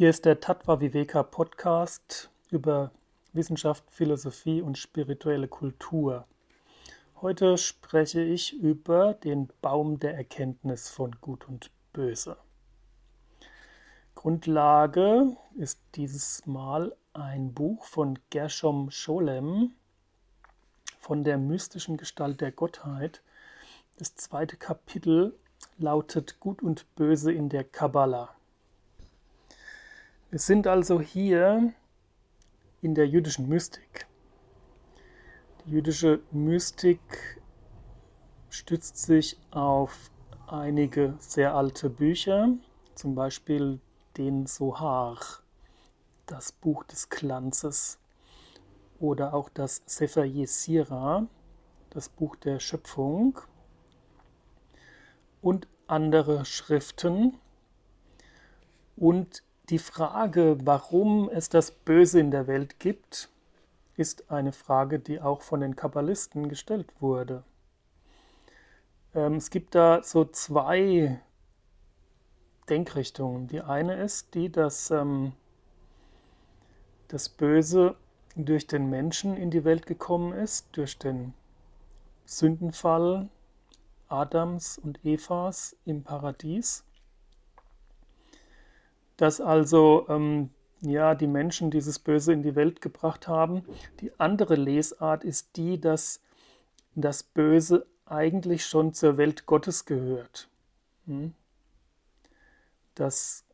Hier ist der Tattva Viveka Podcast über Wissenschaft, Philosophie und spirituelle Kultur. Heute spreche ich über den Baum der Erkenntnis von Gut und Böse. Grundlage ist dieses Mal ein Buch von Gershom Scholem von der mystischen Gestalt der Gottheit. Das zweite Kapitel lautet Gut und Böse in der Kabbalah. Wir sind also hier in der jüdischen Mystik. Die jüdische Mystik stützt sich auf einige sehr alte Bücher, zum Beispiel den Sohar, das Buch des Glanzes, oder auch das Sefer Yesira, das Buch der Schöpfung, und andere Schriften. Und die Frage, warum es das Böse in der Welt gibt, ist eine Frage, die auch von den Kabbalisten gestellt wurde. Ähm, es gibt da so zwei Denkrichtungen. Die eine ist die, dass ähm, das Böse durch den Menschen in die Welt gekommen ist, durch den Sündenfall Adams und Evas im Paradies dass also ähm, ja, die Menschen dieses Böse in die Welt gebracht haben. Die andere Lesart ist die, dass das Böse eigentlich schon zur Welt Gottes gehört. Hm? Dass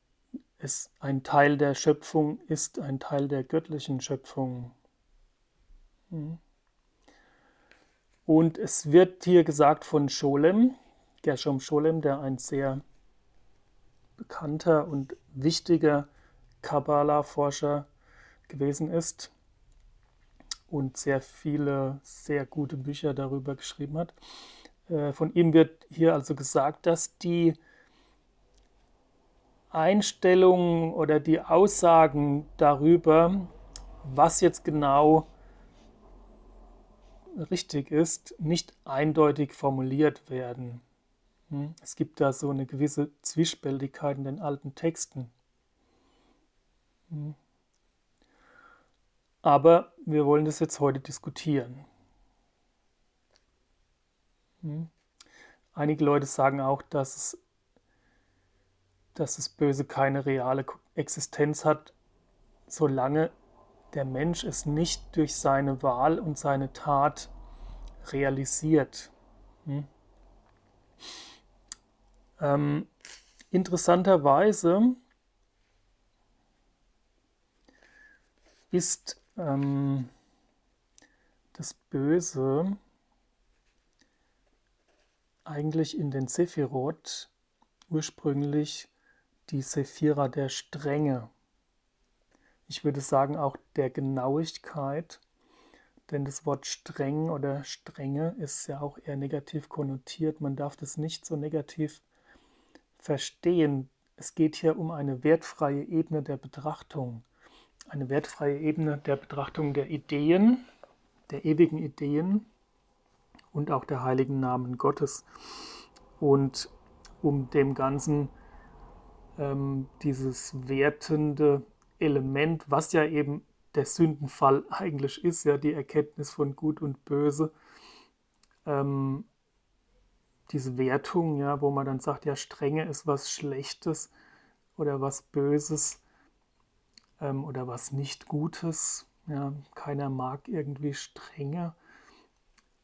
es ein Teil der Schöpfung ist, ein Teil der göttlichen Schöpfung. Hm? Und es wird hier gesagt von Scholem, Gershom Scholem, der ein sehr bekannter und wichtiger Kabbalah-Forscher gewesen ist und sehr viele sehr gute Bücher darüber geschrieben hat. Äh, von ihm wird hier also gesagt, dass die Einstellungen oder die Aussagen darüber, was jetzt genau richtig ist, nicht eindeutig formuliert werden. Hm? Es gibt da so eine gewisse Zwiespältigkeit in den alten Texten. Hm? Aber wir wollen das jetzt heute diskutieren. Hm? Einige Leute sagen auch, dass, es, dass das Böse keine reale Existenz hat, solange der Mensch es nicht durch seine Wahl und seine Tat realisiert. Hm? Ähm, interessanterweise ist ähm, das Böse eigentlich in den Sephirot ursprünglich die Sephira der Strenge. Ich würde sagen auch der Genauigkeit, denn das Wort streng oder strenge ist ja auch eher negativ konnotiert. Man darf das nicht so negativ verstehen, es geht hier um eine wertfreie Ebene der Betrachtung, eine wertfreie Ebene der Betrachtung der Ideen, der ewigen Ideen und auch der heiligen Namen Gottes. Und um dem Ganzen ähm, dieses wertende Element, was ja eben der Sündenfall eigentlich ist, ja die Erkenntnis von Gut und Böse, ähm, diese Wertung, ja, wo man dann sagt, ja, Strenge ist was Schlechtes oder was Böses ähm, oder was nicht Gutes. Ja, keiner mag irgendwie Strenge.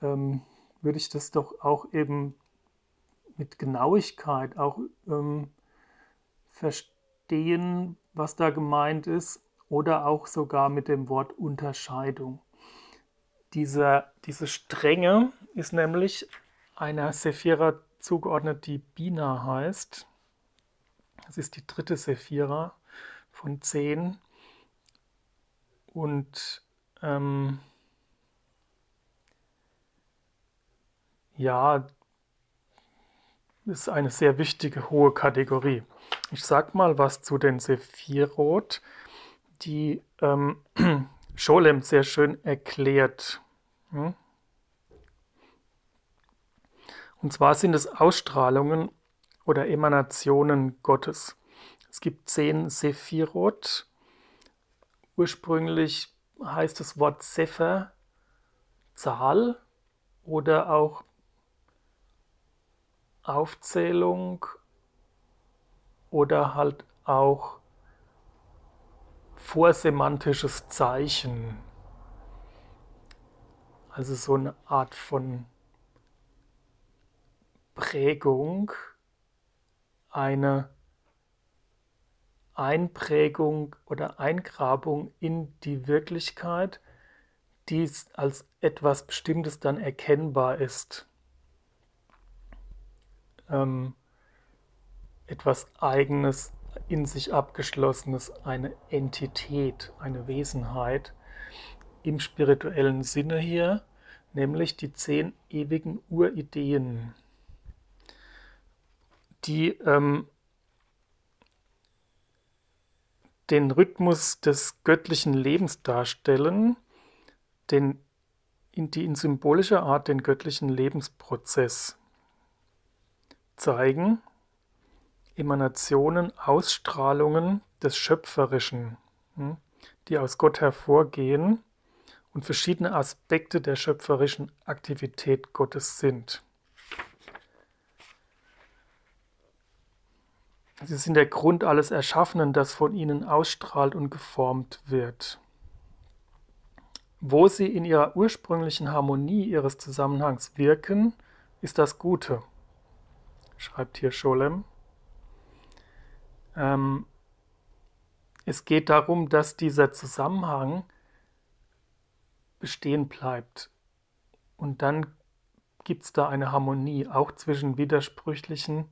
Ähm, würde ich das doch auch eben mit Genauigkeit auch ähm, verstehen, was da gemeint ist, oder auch sogar mit dem Wort Unterscheidung. Diese, diese Strenge ist nämlich einer Sephira zugeordnet, die Bina heißt. Das ist die dritte Sephira von zehn. Und ähm, ja, ist eine sehr wichtige hohe Kategorie. Ich sag mal was zu den Sephirot, die ähm, Scholem sehr schön erklärt. Hm? Und zwar sind es Ausstrahlungen oder Emanationen Gottes. Es gibt zehn Sephirot. Ursprünglich heißt das Wort Sefer Zahl oder auch Aufzählung oder halt auch vorsemantisches Zeichen. Also so eine Art von Prägung, eine Einprägung oder Eingrabung in die Wirklichkeit, die als etwas Bestimmtes dann erkennbar ist. Ähm, etwas Eigenes, in sich Abgeschlossenes, eine Entität, eine Wesenheit im spirituellen Sinne hier, nämlich die zehn ewigen Urideen, die ähm, den Rhythmus des göttlichen Lebens darstellen, den, die in symbolischer Art den göttlichen Lebensprozess zeigen, Emanationen, Ausstrahlungen des Schöpferischen, hm, die aus Gott hervorgehen und verschiedene Aspekte der schöpferischen Aktivität Gottes sind. Sie sind der Grund alles Erschaffenen, das von ihnen ausstrahlt und geformt wird. Wo sie in ihrer ursprünglichen Harmonie ihres Zusammenhangs wirken, ist das Gute, schreibt hier Scholem. Ähm, es geht darum, dass dieser Zusammenhang bestehen bleibt. Und dann gibt es da eine Harmonie, auch zwischen widersprüchlichen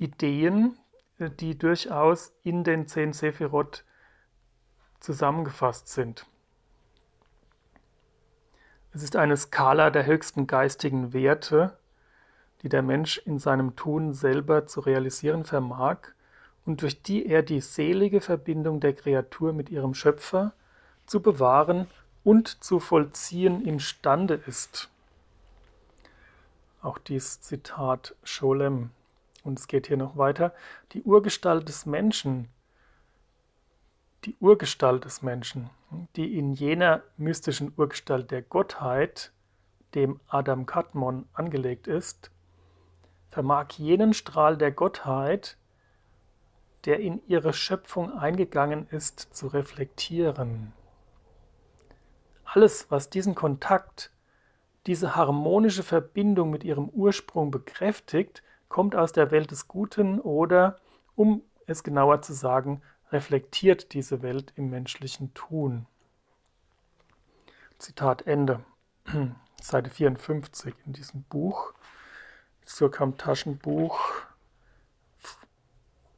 Ideen, die durchaus in den zehn Sephirot zusammengefasst sind. Es ist eine Skala der höchsten geistigen Werte, die der Mensch in seinem Tun selber zu realisieren vermag und durch die er die selige Verbindung der Kreatur mit ihrem Schöpfer zu bewahren und zu vollziehen imstande ist. Auch dies Zitat Scholem. Und es geht hier noch weiter. Die Urgestalt des Menschen, die Urgestalt des Menschen, die in jener mystischen Urgestalt der Gottheit, dem Adam Kadmon angelegt ist, vermag jenen Strahl der Gottheit, der in ihre Schöpfung eingegangen ist, zu reflektieren. Alles, was diesen Kontakt, diese harmonische Verbindung mit ihrem Ursprung bekräftigt, kommt aus der Welt des Guten oder, um es genauer zu sagen, reflektiert diese Welt im menschlichen Tun. Zitat Ende. Seite 54 in diesem Buch. Surkamp Taschenbuch,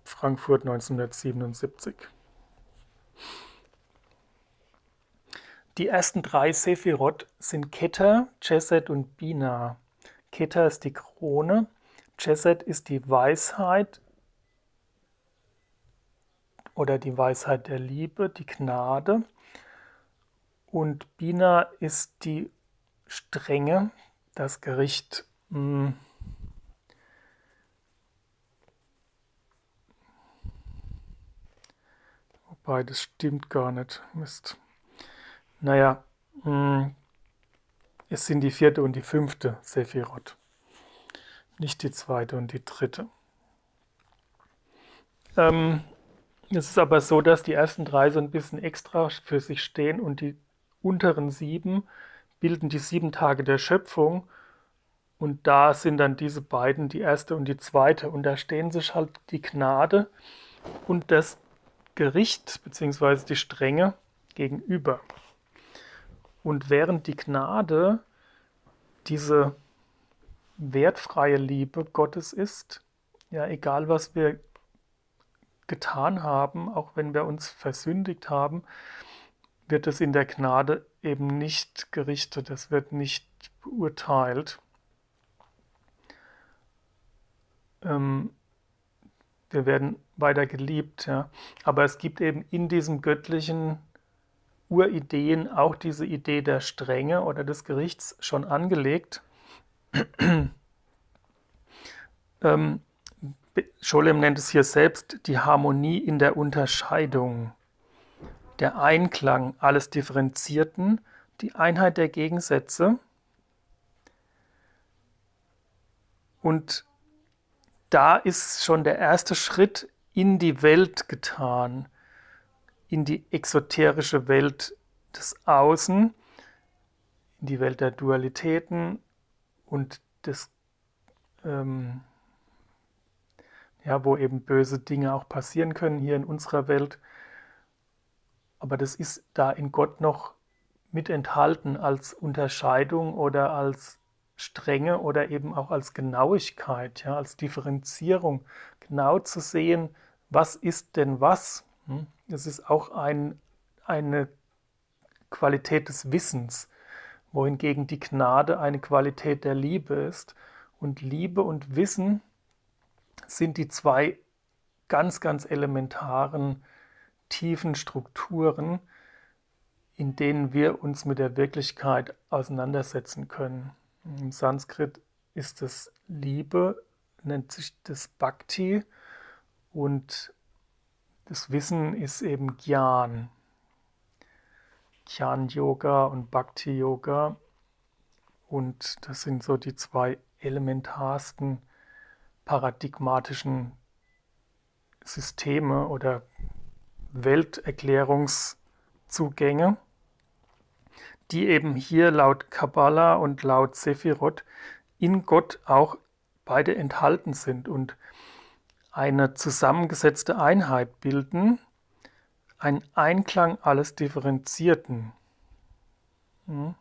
Frankfurt 1977. Die ersten drei Sephirot sind Keter, Chesed und Bina. Keter ist die Krone, Chesed ist die Weisheit oder die Weisheit der Liebe, die Gnade. Und Bina ist die Strenge, das Gericht. Hm, Wobei, das stimmt gar nicht. Mist. Naja, mh, hm, es sind die vierte und die fünfte Sephirot. Nicht die zweite und die dritte. Ähm, es ist aber so, dass die ersten drei so ein bisschen extra für sich stehen und die unteren sieben bilden die sieben Tage der Schöpfung. Und da sind dann diese beiden, die erste und die zweite. Und da stehen sich halt die Gnade und das Gericht bzw. die Strenge gegenüber. Und während die Gnade diese wertfreie Liebe Gottes ist, ja, egal was wir getan haben, auch wenn wir uns versündigt haben, wird es in der Gnade eben nicht gerichtet, es wird nicht beurteilt. Ähm, wir werden weiter geliebt. Ja. Aber es gibt eben in diesem göttlichen Urideen auch diese Idee der Strenge oder des Gerichts schon angelegt. ähm, Scholem nennt es hier selbst die Harmonie in der Unterscheidung, der Einklang alles Differenzierten, die Einheit der Gegensätze und da ist schon der erste Schritt in die Welt getan, in die exoterische Welt des Außen, in die Welt der Dualitäten und des, ähm, ja, wo eben böse Dinge auch passieren können hier in unserer Welt. Aber das ist da in Gott noch mit enthalten als Unterscheidung oder als Strenge oder eben auch als Genauigkeit, ja, als Differenzierung, genau zu sehen, was ist denn was. Hm? Das ist auch ein, eine Qualität des Wissens, wohingegen die Gnade eine Qualität der Liebe ist. Und Liebe und Wissen sind die zwei ganz, ganz elementaren, tiefen Strukturen, in denen wir uns mit der Wirklichkeit auseinandersetzen können. Im Sanskrit ist es Liebe, nennt sich das Bhakti und das Wissen ist eben Gyan. Gyan Yoga und Bhakti Yoga und das sind so die zwei elementarsten paradigmatischen Systeme oder Welterklärungszugänge die eben hier laut Kabbalah und laut Sephiroth in Gott auch beide enthalten sind und eine zusammengesetzte Einheit bilden, ein Einklang alles Differenzierten. Hm?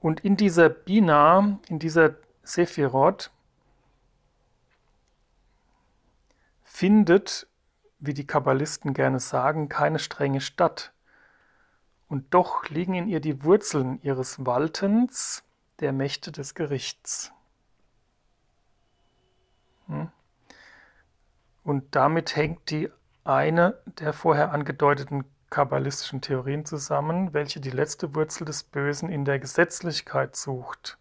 Und in dieser Bina, in dieser Sephiroth, findet wie die Kabbalisten gerne sagen, keine strenge Stadt. Und doch liegen in ihr die Wurzeln ihres Waltens der Mächte des Gerichts. Hm? Und damit hängt die eine der vorher angedeuteten kabbalistischen Theorien zusammen, welche die letzte Wurzel des Bösen in der Gesetzlichkeit sucht.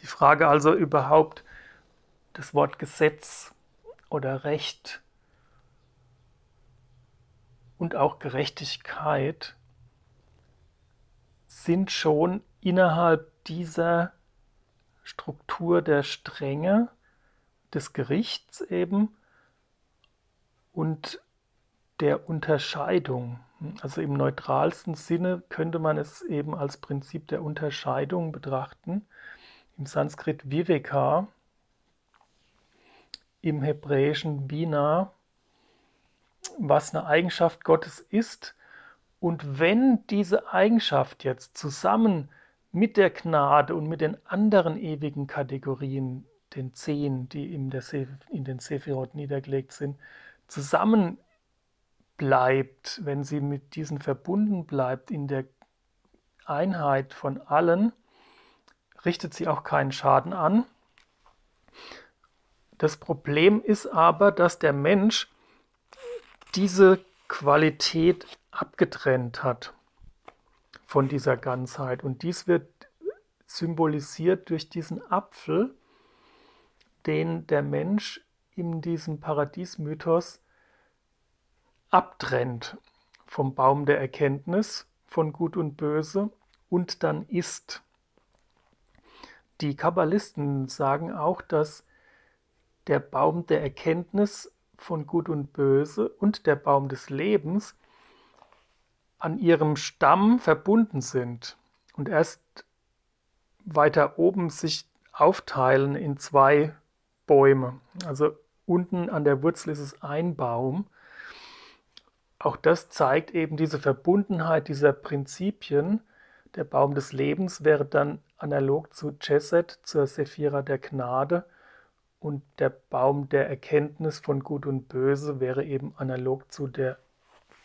Die Frage also überhaupt, das Wort Gesetz oder Recht und auch Gerechtigkeit sind schon innerhalb dieser Struktur der Strenge des Gerichts eben und der Unterscheidung. Also im neutralsten Sinne könnte man es eben als Prinzip der Unterscheidung betrachten. Im Sanskrit Viveka im hebräischen Bina, was eine Eigenschaft Gottes ist. Und wenn diese Eigenschaft jetzt zusammen mit der Gnade und mit den anderen ewigen Kategorien, den zehn, die in, in den Sephirot niedergelegt sind, zusammen bleibt, wenn sie mit diesen verbunden bleibt in der Einheit von allen, richtet sie auch keinen Schaden an. Das Problem ist aber, dass der Mensch diese Qualität abgetrennt hat von dieser Ganzheit. Und dies wird symbolisiert durch diesen Apfel, den der Mensch in diesem Paradiesmythos abtrennt vom Baum der Erkenntnis von Gut und Böse und dann isst. Die Kabbalisten sagen auch, dass der Baum der Erkenntnis von Gut und Böse und der Baum des Lebens an ihrem Stamm verbunden sind und erst weiter oben sich aufteilen in zwei Bäume. Also unten an der Wurzel ist es ein Baum. Auch das zeigt eben diese Verbundenheit dieser Prinzipien. Der Baum des Lebens wäre dann analog zu Chesed, zur Sephira der Gnade und der Baum der Erkenntnis von Gut und Böse wäre eben analog zu der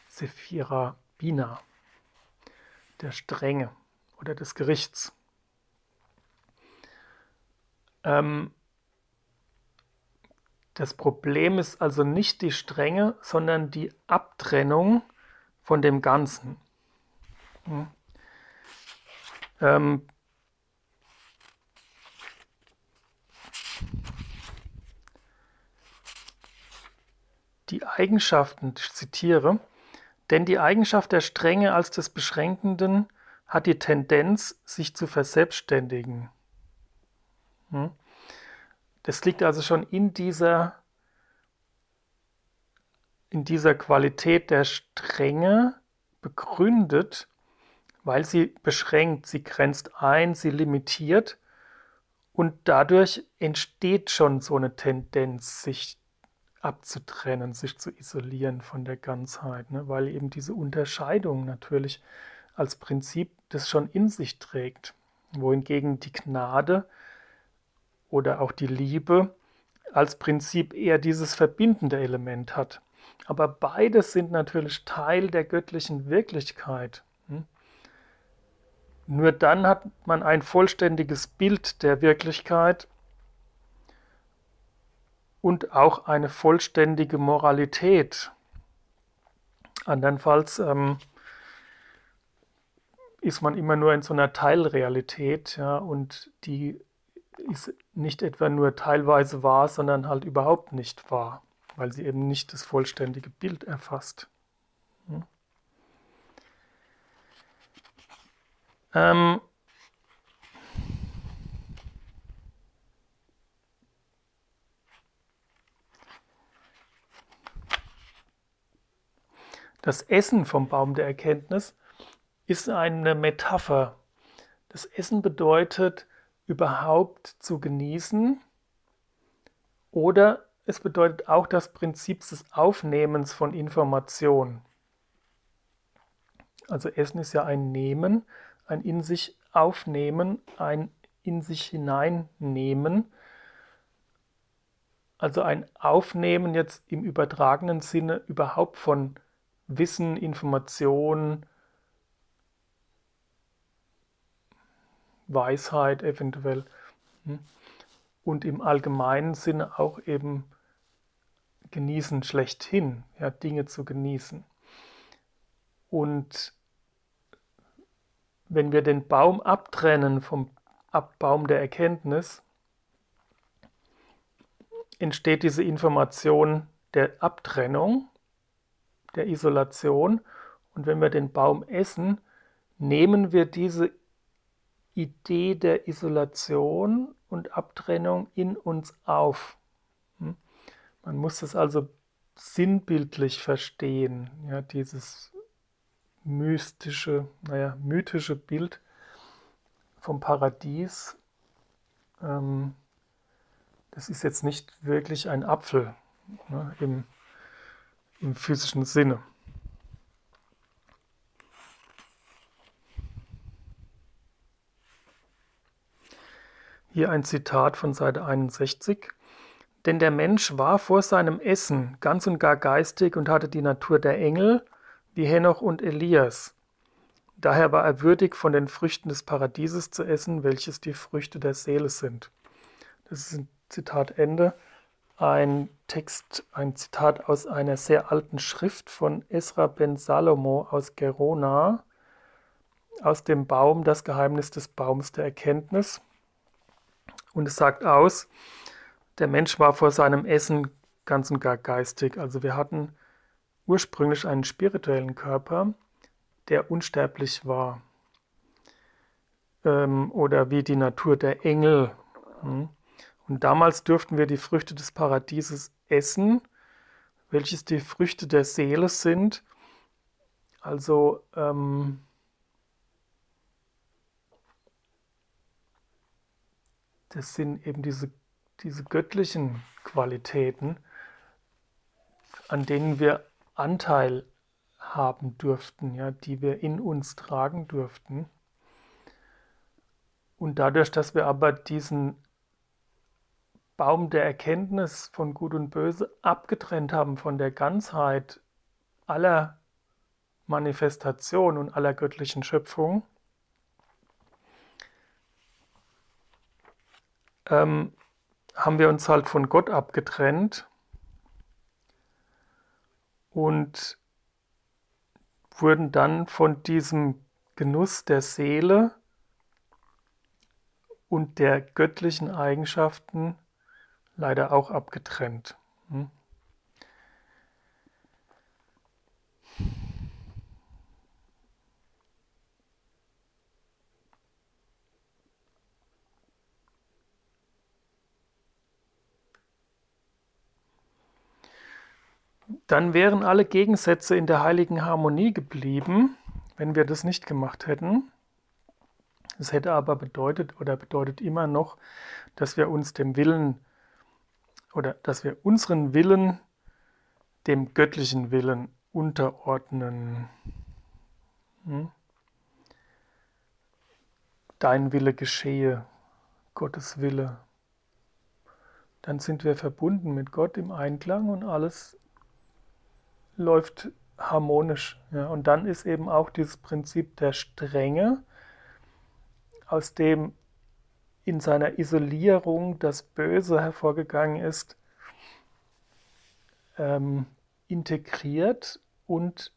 Sephira Bina, der Strenge oder des Gerichts. Ähm, das Problem ist also nicht die Strenge, sondern die Abtrennung von dem Ganzen. Hm. Ähm. Die Eigenschaften, ich zitiere, denn die Eigenschaft der Strenge als des Beschränkenden hat die Tendenz, sich zu verselbstständigen. Hm. Das liegt also schon in dieser, in dieser Qualität der Strenge begründet, weil sie beschränkt, sie grenzt ein, sie limitiert und dadurch entsteht schon so eine Tendenz, sich abzutrennen, sich zu isolieren von der Ganzheit, ne? weil eben diese Unterscheidung natürlich als Prinzip das schon in sich trägt, wohingegen die Gnade oder auch die Liebe als Prinzip eher dieses verbindende Element hat. Aber beides sind natürlich Teil der göttlichen Wirklichkeit. Hm? Nur dann hat man ein vollständiges Bild der Wirklichkeit und auch eine vollständige Moralität. Andernfalls ähm, ist man immer nur in so einer Teilrealität, ja, und die ist nicht etwa nur teilweise wahr, sondern halt überhaupt nicht wahr, weil sie eben nicht das vollständige Bild erfasst. Hm? Ähm, Das Essen vom Baum der Erkenntnis ist eine Metapher. Das Essen bedeutet überhaupt zu genießen oder es bedeutet auch das Prinzip des Aufnehmens von Information. Also Essen ist ja ein Nehmen, ein in sich aufnehmen, ein in sich hineinnehmen. Also ein Aufnehmen jetzt im übertragenen Sinne überhaupt von Wissen, Information, Weisheit eventuell. Hm? Und im allgemeinen Sinne auch eben genießen schlechthin, ja, Dinge zu genießen. Und wenn wir den Baum abtrennen vom Baum der Erkenntnis, entsteht diese Information der Abtrennung, der Isolation. Und wenn wir den Baum essen, nehmen wir diese Idee der Isolation und Abtrennung in uns auf. Hm? Man muss es also sinnbildlich verstehen, ja, dieses mystische, naja, mythische Bild vom Paradies. Ähm, das ist jetzt nicht wirklich ein Apfel ne, im, im physischen Sinne. Hier ein Zitat von Seite 61. Denn der Mensch war vor seinem Essen ganz und gar geistig und hatte die Natur der Engel, wie Henoch und Elias. Daher war er würdig, von den Früchten des Paradieses zu essen, welches die Früchte der Seele sind. Das ist ein Zitat Ende. Ein Text, ein Zitat aus einer sehr alten Schrift von Esra ben Salomo aus Gerona, aus dem Baum, das Geheimnis des Baums der Erkenntnis. Und es sagt aus, der Mensch war vor seinem Essen ganz und gar geistig. Also wir hatten ursprünglich einen spirituellen Körper, der unsterblich war. Ähm, oder wie die Natur der Engel. Hm? Und damals durften wir die Früchte des Paradieses essen, welches die Früchte der Seele sind. Also ähm, das sind eben diese, diese göttlichen Qualitäten, an denen wir Anteil haben dürften, ja, die wir in uns tragen dürften. Und dadurch, dass wir aber diesen Baum der Erkenntnis von Gut und Böse abgetrennt haben von der Ganzheit aller Manifestation und aller göttlichen Schöpfung, ähm, haben wir uns halt von Gott abgetrennt und wurden dann von diesem Genuss der Seele und der göttlichen Eigenschaften leider auch abgetrennt. Hm? Dann wären alle Gegensätze in der heiligen Harmonie geblieben, wenn wir das nicht gemacht hätten. Es hätte aber bedeutet oder bedeutet immer noch, dass wir uns dem Willen oder dass wir unseren Willen dem göttlichen Willen unterordnen. Hm? Dein Wille geschehe, Gottes Wille. Dann sind wir verbunden mit Gott im Einklang und alles läuft harmonisch. Ja. Und dann ist eben auch dieses Prinzip der Strenge, aus dem in seiner Isolierung das Böse hervorgegangen ist, ähm, integriert und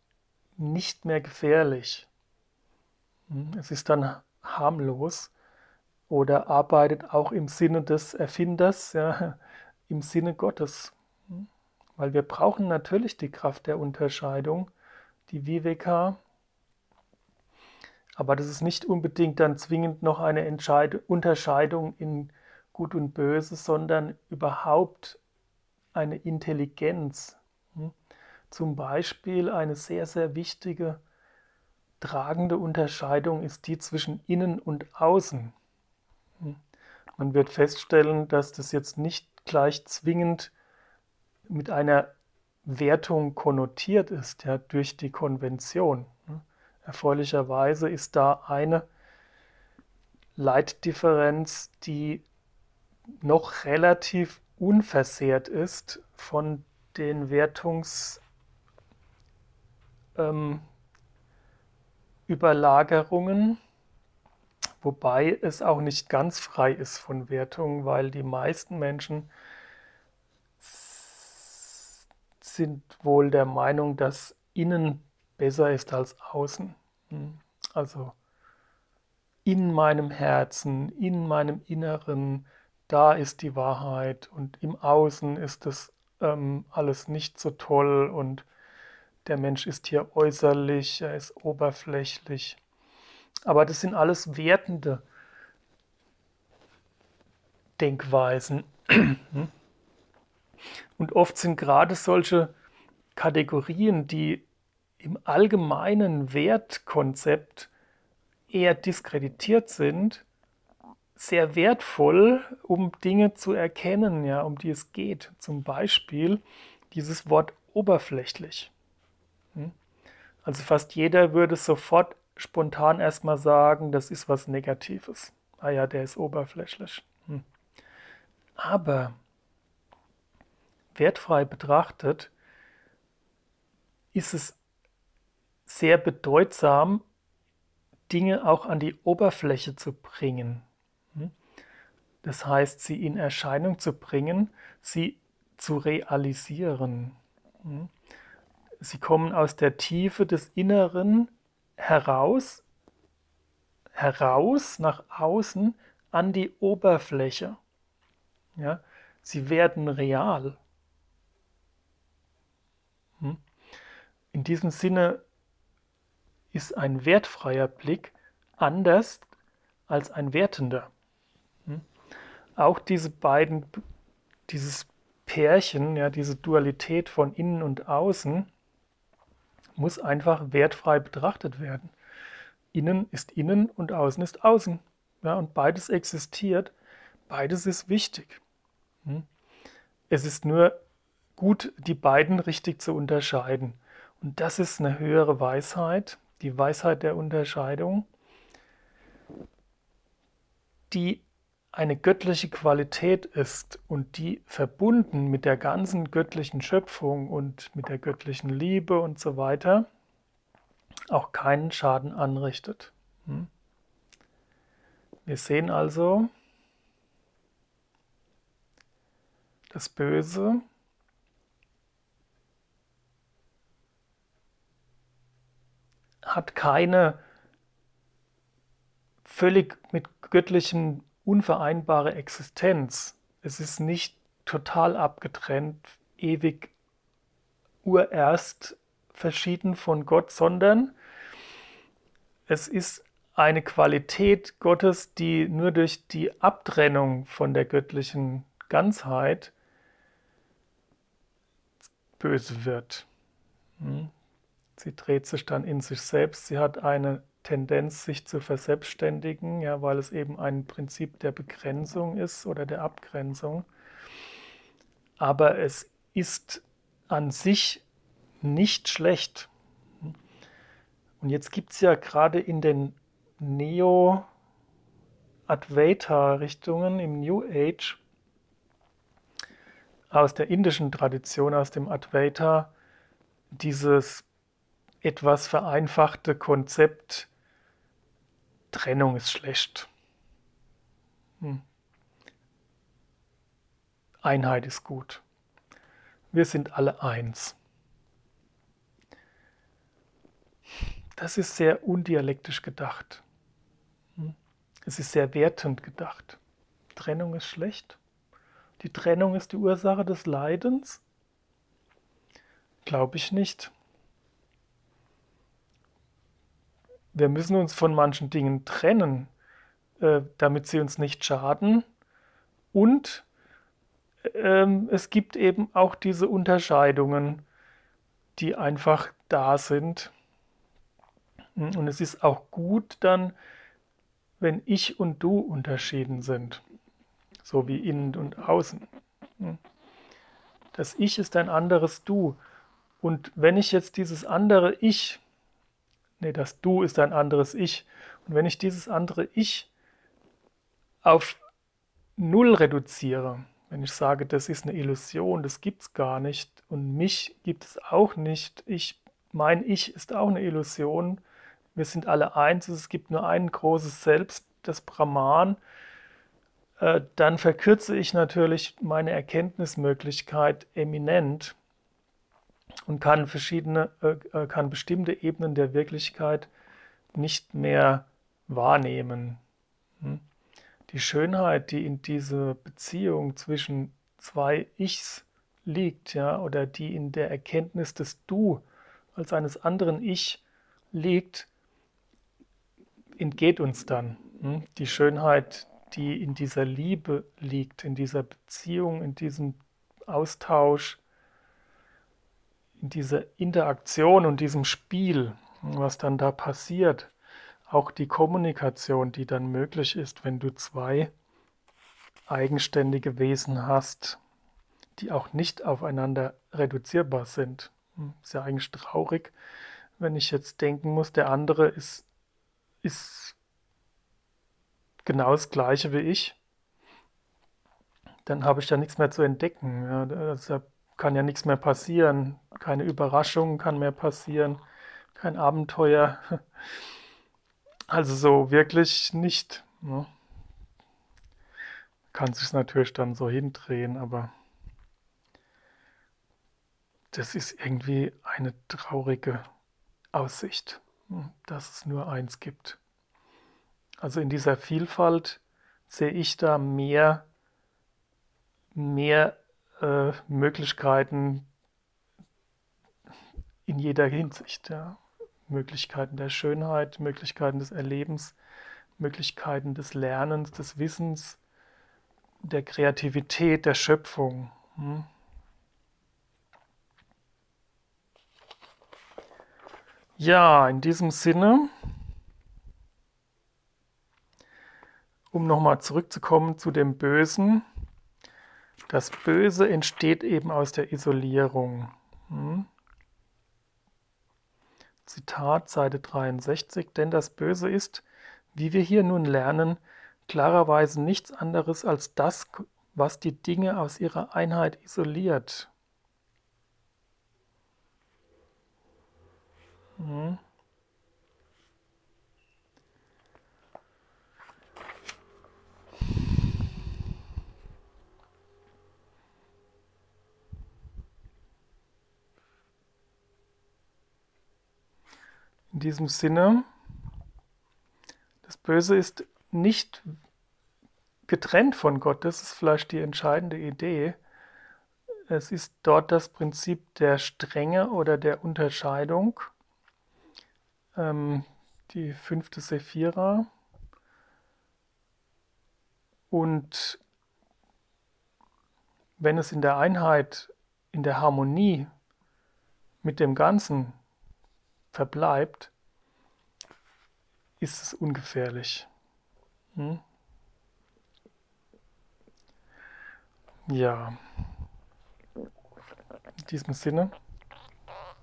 nicht mehr gefährlich. Hm, es ist dann harmlos oder arbeitet auch im Sinne des Erfinders, ja, im Sinne Gottes. Weil wir brauchen natürlich die Kraft der Unterscheidung, die Viveka, aber das ist nicht unbedingt dann zwingend noch eine Entscheid Unterscheidung in Gut und Böse, sondern überhaupt eine Intelligenz. Hm? Zum Beispiel eine sehr, sehr wichtige tragende Unterscheidung ist die zwischen innen und außen. Hm? Man wird feststellen, dass das jetzt nicht gleich zwingend mit einer Wertung konnotiert ist, ja, durch die Konvention. Erfreulicherweise ist da eine Leitdifferenz, die noch relativ unversehrt ist von den Wertungsüberlagerungen, ähm, wobei es auch nicht ganz frei ist von Wertungen, weil die meisten Menschen sind wohl der Meinung, dass innen besser ist als außen. Hm. Also in meinem Herzen, in meinem Inneren, da ist die Wahrheit und im Außen ist das ähm, alles nicht so toll und der Mensch ist hier äußerlich, er ist oberflächlich. Aber das sind alles wertende Denkweisen. Und oft sind gerade solche Kategorien, die im allgemeinen Wertkonzept eher diskreditiert sind, sehr wertvoll, um Dinge zu erkennen, ja, um die es geht. Zum Beispiel dieses Wort oberflächlich. Hm? Also fast jeder würde sofort spontan erstmal sagen, das ist was Negatives. Ah ja, der ist oberflächlich. Hm. Aber wertfrei betrachtet ist es sehr bedeutsam, Dinge auch an die Oberfläche zu bringen. Hm? Das heißt, sie in Erscheinung zu bringen, sie zu realisieren. Hm? Sie kommen aus der Tiefe des Inneren heraus, heraus nach außen an die Oberfläche. Ja? Sie werden real. Hm? In diesem Sinne ist ein wertfreier Blick anders als ein wertender. Hm? Auch diese beiden, dieses Pärchen, ja, diese Dualität von innen und außen, muss einfach wertfrei betrachtet werden. Innen ist innen und außen ist außen. Ja, und beides existiert, beides ist wichtig. Hm? Es ist nur gut, die beiden richtig zu unterscheiden. Und das ist eine höhere Weisheit, die Weisheit der Unterscheidung, die eine göttliche Qualität ist und die verbunden mit der ganzen göttlichen Schöpfung und mit der göttlichen Liebe und so weiter auch keinen Schaden anrichtet. Hm? Wir sehen also, das Böse hat keine völlig mit Göttlichem unvereinbare Existenz. Es ist nicht total abgetrennt, ewig urerst verschieden von Gott, sondern es ist eine Qualität Gottes, die nur durch die Abtrennung von der göttlichen Ganzheit böse wird. Sie dreht sich dann in sich selbst. Sie hat eine Tendenz, sich zu verselbstständigen, ja, weil es eben ein Prinzip der Begrenzung ist oder der Abgrenzung. Aber es ist an sich nicht schlecht. Und jetzt gibt es ja gerade in den Neo-Advaita-Richtungen im New Age aus der indischen Tradition, aus dem Advaita, dieses etwas vereinfachte Konzept, Trennung ist schlecht. Hm. Einheit ist gut. Wir sind alle eins. Das ist sehr undialektisch gedacht. Hm. Es ist sehr wertend gedacht. Trennung ist schlecht. Die Trennung ist die Ursache des Leidens? Glaube ich nicht. Wir müssen uns von manchen Dingen trennen, äh, damit sie uns nicht schaden. Und ähm, es gibt eben auch diese Unterscheidungen, die einfach da sind. Und es ist auch gut dann, wenn ich und du unterschieden sind so wie innen und außen. Das Ich ist ein anderes Du. Und wenn ich jetzt dieses andere Ich, nee, das Du ist ein anderes Ich, und wenn ich dieses andere Ich auf Null reduziere, wenn ich sage, das ist eine Illusion, das gibt es gar nicht und mich gibt es auch nicht, ich, mein Ich ist auch eine Illusion, wir sind alle eins, es gibt nur ein großes Selbst, das Brahman, äh, dann verkürze ich natürlich meine Erkenntnismöglichkeit eminent und kann verschiedene, äh, äh, kann bestimmte Ebenen der Wirklichkeit nicht mehr wahrnehmen. Hm? Die Schönheit, die in dieser Beziehung zwischen zwei Ichs liegt, ja, oder die in der Erkenntnis des Du als eines anderen Ich liegt, entgeht uns dann. Hm? Die Schönheit die in dieser Liebe liegt, in dieser Beziehung, in diesem Austausch, in dieser Interaktion und diesem Spiel, was dann da passiert. Auch die Kommunikation, die dann möglich ist, wenn du zwei eigenständige Wesen hast, die auch nicht aufeinander reduzierbar sind. Hm, ist ja eigentlich traurig, wenn ich jetzt denken muss, der andere ist, ist genau das Gleiche wie ich, dann habe ich ja nichts mehr zu entdecken. Ja, deshalb kann ja nichts mehr passieren. Keine Überraschung kann mehr passieren. Kein Abenteuer. Also so wirklich nicht. Ne? Kann sich natürlich dann so hindrehen, aber das ist irgendwie eine traurige Aussicht, hm, dass es nur eins gibt. Also in dieser Vielfalt sehe ich da mehr, mehr äh, Möglichkeiten in jeder Hinsicht. Ja. Möglichkeiten der Schönheit, Möglichkeiten des Erlebens, Möglichkeiten des Lernens, des Wissens, der Kreativität, der Schöpfung. Hm. Ja, in diesem Sinne um nochmal zurückzukommen zu dem Bösen. Das Böse entsteht eben aus der Isolierung. Hm? Zitat Seite 63, denn das Böse ist, wie wir hier nun lernen, klarerweise nichts anderes als das, was die Dinge aus ihrer Einheit isoliert. Hm? In diesem Sinne, das Böse ist nicht getrennt von Gott, das ist vielleicht die entscheidende Idee. Es ist dort das Prinzip der Strenge oder der Unterscheidung, ähm, die fünfte Sephira. Und wenn es in der Einheit, in der Harmonie mit dem Ganzen verbleibt, ist es ungefährlich. Hm? Ja. In diesem Sinne,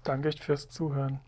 danke ich fürs Zuhören.